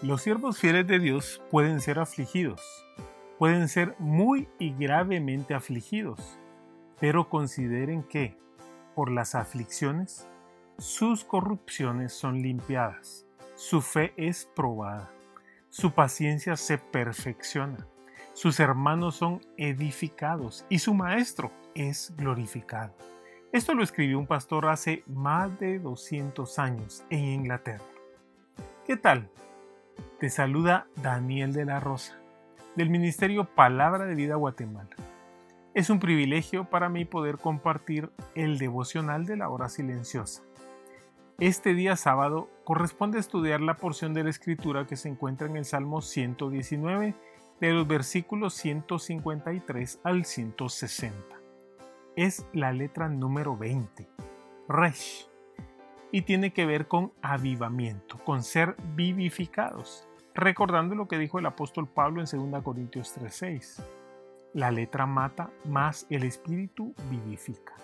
Los siervos fieles de Dios pueden ser afligidos, pueden ser muy y gravemente afligidos, pero consideren que, por las aflicciones, sus corrupciones son limpiadas, su fe es probada, su paciencia se perfecciona, sus hermanos son edificados y su maestro es glorificado. Esto lo escribió un pastor hace más de 200 años en Inglaterra. ¿Qué tal? Te saluda Daniel de la Rosa, del Ministerio Palabra de Vida Guatemala. Es un privilegio para mí poder compartir el devocional de la hora silenciosa. Este día sábado corresponde estudiar la porción de la escritura que se encuentra en el Salmo 119, de los versículos 153 al 160. Es la letra número 20, Resh y tiene que ver con avivamiento, con ser vivificados, recordando lo que dijo el apóstol Pablo en 2 Corintios 3:6. La letra mata, más el espíritu vivifica.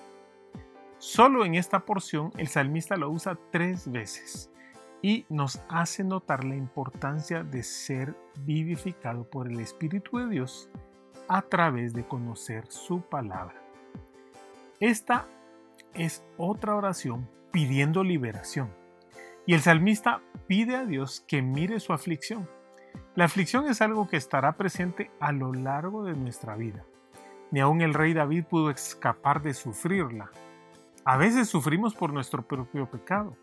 Solo en esta porción el salmista lo usa tres veces y nos hace notar la importancia de ser vivificado por el Espíritu de Dios a través de conocer su palabra. Esta es otra oración pidiendo liberación. Y el salmista pide a Dios que mire su aflicción. La aflicción es algo que estará presente a lo largo de nuestra vida. Ni aun el rey David pudo escapar de sufrirla. A veces sufrimos por nuestro propio pecado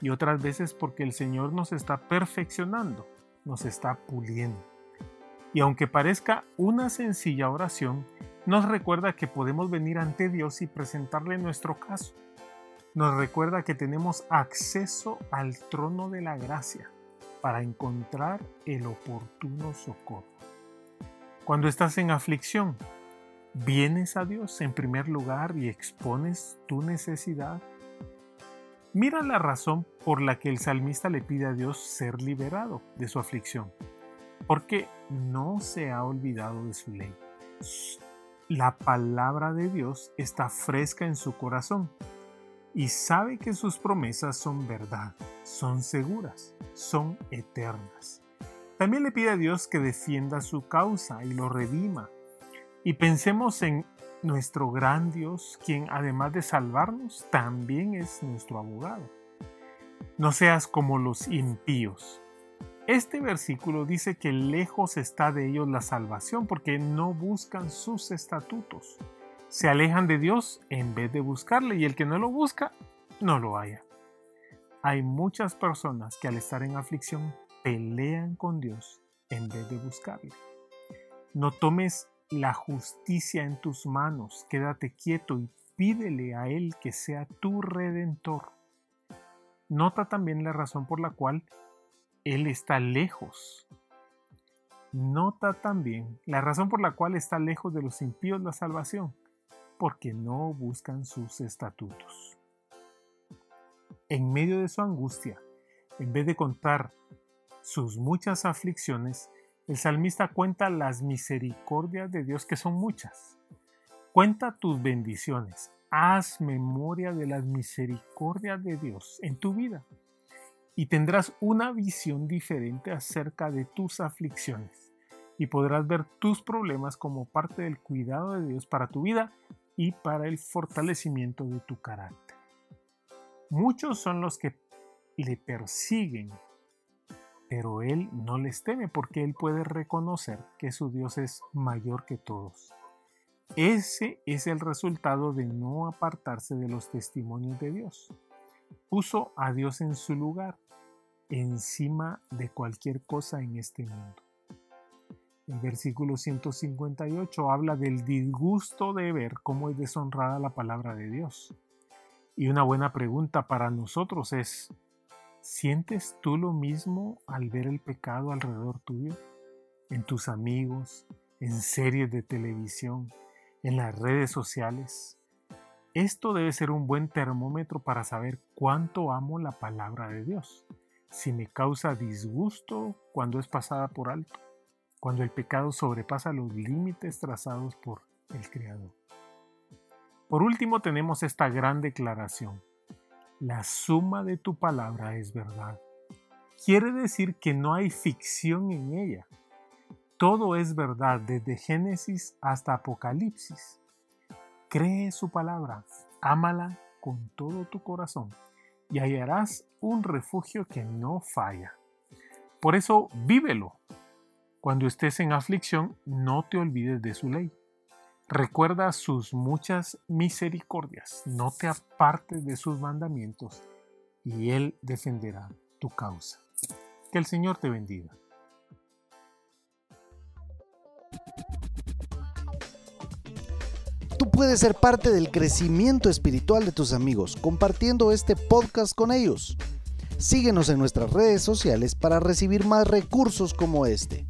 y otras veces porque el Señor nos está perfeccionando, nos está puliendo. Y aunque parezca una sencilla oración, nos recuerda que podemos venir ante Dios y presentarle nuestro caso nos recuerda que tenemos acceso al trono de la gracia para encontrar el oportuno socorro. Cuando estás en aflicción, vienes a Dios en primer lugar y expones tu necesidad. Mira la razón por la que el salmista le pide a Dios ser liberado de su aflicción, porque no se ha olvidado de su ley. La palabra de Dios está fresca en su corazón y sabe que sus promesas son verdad, son seguras, son eternas. También le pide a Dios que defienda su causa y lo redima. Y pensemos en nuestro gran Dios, quien además de salvarnos, también es nuestro abogado. No seas como los impíos. Este versículo dice que lejos está de ellos la salvación porque no buscan sus estatutos se alejan de Dios en vez de buscarle y el que no lo busca, no lo haya. Hay muchas personas que al estar en aflicción pelean con Dios en vez de buscarle. No tomes la justicia en tus manos, quédate quieto y pídele a Él que sea tu redentor. Nota también la razón por la cual Él está lejos. Nota también la razón por la cual está lejos de los impíos la salvación porque no buscan sus estatutos. En medio de su angustia, en vez de contar sus muchas aflicciones, el salmista cuenta las misericordias de Dios que son muchas. Cuenta tus bendiciones, haz memoria de las misericordias de Dios en tu vida y tendrás una visión diferente acerca de tus aflicciones y podrás ver tus problemas como parte del cuidado de Dios para tu vida y para el fortalecimiento de tu carácter. Muchos son los que le persiguen, pero él no les teme porque él puede reconocer que su Dios es mayor que todos. Ese es el resultado de no apartarse de los testimonios de Dios. Puso a Dios en su lugar, encima de cualquier cosa en este mundo. El versículo 158 habla del disgusto de ver cómo es deshonrada la palabra de Dios. Y una buena pregunta para nosotros es, ¿Sientes tú lo mismo al ver el pecado alrededor tuyo? En tus amigos, en series de televisión, en las redes sociales. Esto debe ser un buen termómetro para saber cuánto amo la palabra de Dios. Si me causa disgusto cuando es pasada por alto, cuando el pecado sobrepasa los límites trazados por el Creador. Por último tenemos esta gran declaración. La suma de tu palabra es verdad. Quiere decir que no hay ficción en ella. Todo es verdad desde Génesis hasta Apocalipsis. Cree su palabra, ámala con todo tu corazón y hallarás un refugio que no falla. Por eso vívelo. Cuando estés en aflicción, no te olvides de su ley. Recuerda sus muchas misericordias, no te apartes de sus mandamientos y Él defenderá tu causa. Que el Señor te bendiga. Tú puedes ser parte del crecimiento espiritual de tus amigos compartiendo este podcast con ellos. Síguenos en nuestras redes sociales para recibir más recursos como este.